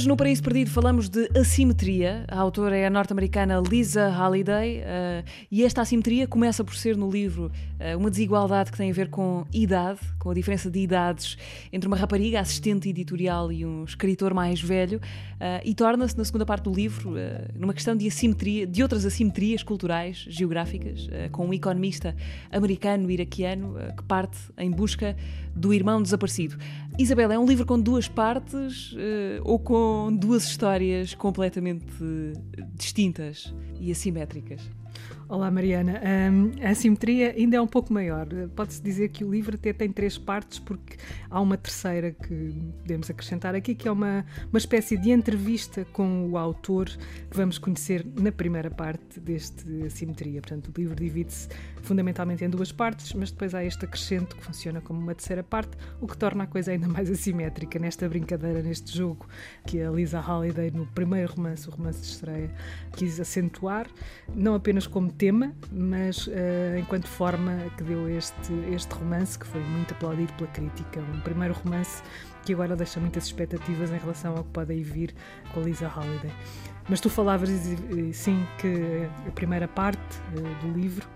Hoje no Paraíso Perdido falamos de assimetria. A autora é a norte-americana Lisa Halliday uh, e esta assimetria começa por ser no livro uh, uma desigualdade que tem a ver com idade, com a diferença de idades entre uma rapariga, assistente editorial e um escritor mais velho uh, e torna-se na segunda parte do livro numa questão de assimetria, de outras assimetrias culturais, geográficas, com um economista americano-iraquiano que parte em busca do irmão desaparecido. Isabel, é um livro com duas partes ou com duas histórias completamente distintas e assimétricas. Olá, Mariana. Um, a assimetria ainda é um pouco maior. Pode-se dizer que o livro até tem três partes, porque há uma terceira que podemos acrescentar aqui, que é uma, uma espécie de entrevista com o autor que vamos conhecer na primeira parte deste assimetria. Portanto, o livro divide-se fundamentalmente em duas partes, mas depois há este acrescento que funciona como uma terceira parte, o que torna a coisa ainda mais assimétrica nesta brincadeira, neste jogo que a Lisa Halliday, no primeiro romance, o romance de estreia, quis acentuar, não apenas como tema, mas uh, enquanto forma que deu este, este romance, que foi muito aplaudido pela crítica. Um primeiro romance que agora deixa muitas expectativas em relação ao que pode aí vir com a Lisa Halliday. Mas tu falavas, sim, que a primeira parte uh, do livro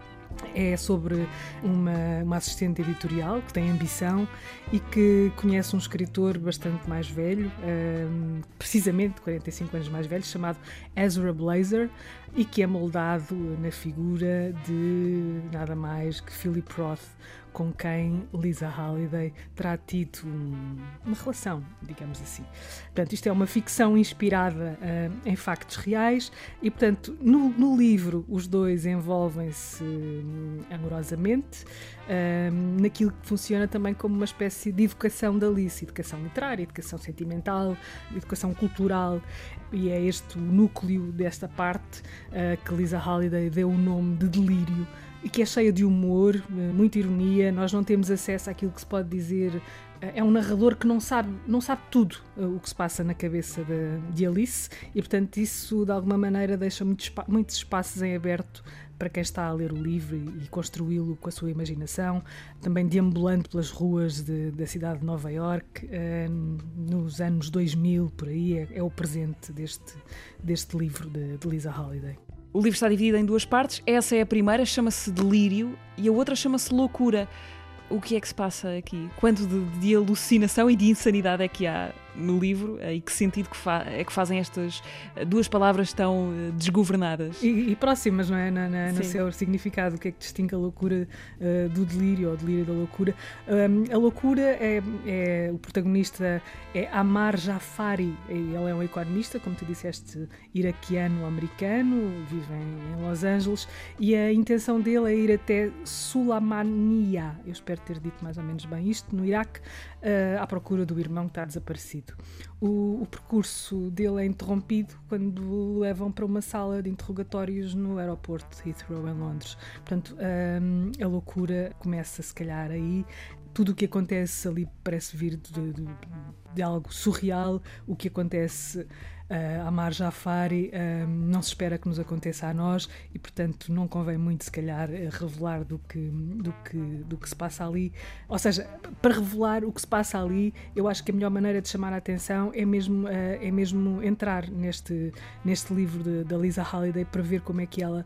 é sobre uma, uma, assistente editorial que tem ambição e que conhece um escritor bastante mais velho, um, precisamente 45 anos mais velho, chamado Ezra Blazer, e que é moldado na figura de nada mais que Philip Roth, com quem Lisa Halliday terá tido uma relação, digamos assim. Portanto, isto é uma ficção inspirada uh, em factos reais e, portanto, no, no livro os dois envolvem-se um, amorosamente uh, naquilo que funciona também como uma espécie de educação da Alice, educação literária, educação sentimental, educação cultural e é este o núcleo desta parte uh, que Lisa Halliday deu o nome de delírio e que é cheia de humor, eh, muita ironia. Nós não temos acesso àquilo que se pode dizer. Eh, é um narrador que não sabe, não sabe tudo o que se passa na cabeça de, de Alice e, portanto, isso de alguma maneira deixa muitos, muitos espaços em aberto para quem está a ler o livro e, construí-lo com a sua imaginação, também deambulando pelas ruas de, da cidade de Nova York, eh, nos anos 2000, por aí, é, é, o presente deste, deste livro de, de Lisa Halliday. O livro está dividido em duas partes. Essa é a primeira, chama-se Delírio, e a outra chama-se Loucura. O que é que se passa aqui? Quanto de, de alucinação e de insanidade é que há no livro e que sentido que é que fazem estas duas palavras tão eh, desgovernadas. E, e próximas, não é? Na, na, no seu significado, o que é que distingue a loucura uh, do delírio ou o delírio da loucura. Um, a loucura é, é, o protagonista é Amar Jafari, ele é um economista, como tu disseste, iraquiano-americano, vive em, em, Los Angeles, e a intenção dele é ir até Sulamania, eu espero ter dito mais ou menos bem isto, no Iraque, uh, à procura do irmão que está desaparecido. O, o, percurso dele é interrompido quando o levam para uma sala de interrogatórios no aeroporto de Heathrow, em Londres. Portanto, um, a loucura começa, se calhar, aí. Tudo o que acontece ali parece vir de, de, de algo surreal. O que acontece uh, Amar Jafari uh, não se espera que nos aconteça a nós e, portanto, não convém muito, se calhar, eh, revelar do que, do, que, do que se passa ali. Ou seja, para revelar o que se passa ali, eu acho que a melhor maneira de chamar a atenção é mesmo, uh, é mesmo entrar neste, neste livro da Lisa Halliday para ver como é que ela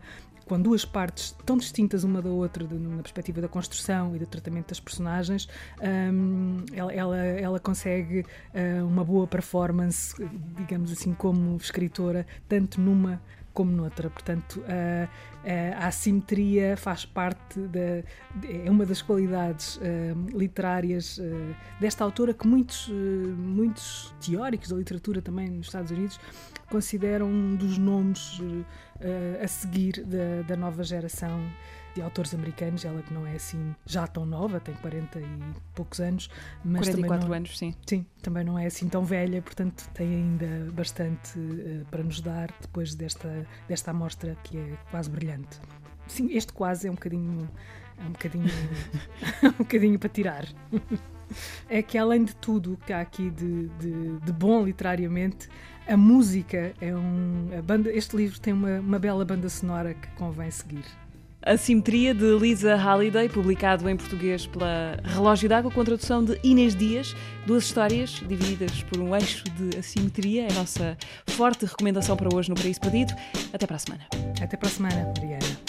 com duas partes tão distintas uma da outra de, na perspectiva da construção e do tratamento das personagens, um, ela, ela, ela, consegue uh, uma boa performance, digamos assim, como escritora, tanto numa como noutra. Portanto, a, a, assimetria faz parte da. é uma das qualidades uh, literárias uh, desta autora que muitos, uh, muitos teóricos da literatura também nos Estados Unidos consideram um dos nomes a seguir da, da nova geração de autores americanos, ela que não é assim já tão nova, tem 40 e poucos anos, mas 44 também não, anos, sim. Sim, também não é assim tão velha, portanto tem ainda bastante uh, para nos dar depois desta, desta amostra que é quase brilhante. Sim, este quase é um bocadinho é um bocadinho um bocadinho para tirar. é que além de tudo o que há aqui de, de, de bom literariamente, a música é um. Banda, este livro tem uma, uma bela banda sonora que convém seguir. A Simetria de Lisa Halliday, publicado em português pela Relógio d'Água, com tradução de Inês Dias. Duas histórias divididas por um eixo de assimetria. É a nossa forte recomendação para hoje no Paraíso Perdido. Até para a semana. Até para a semana, Mariana.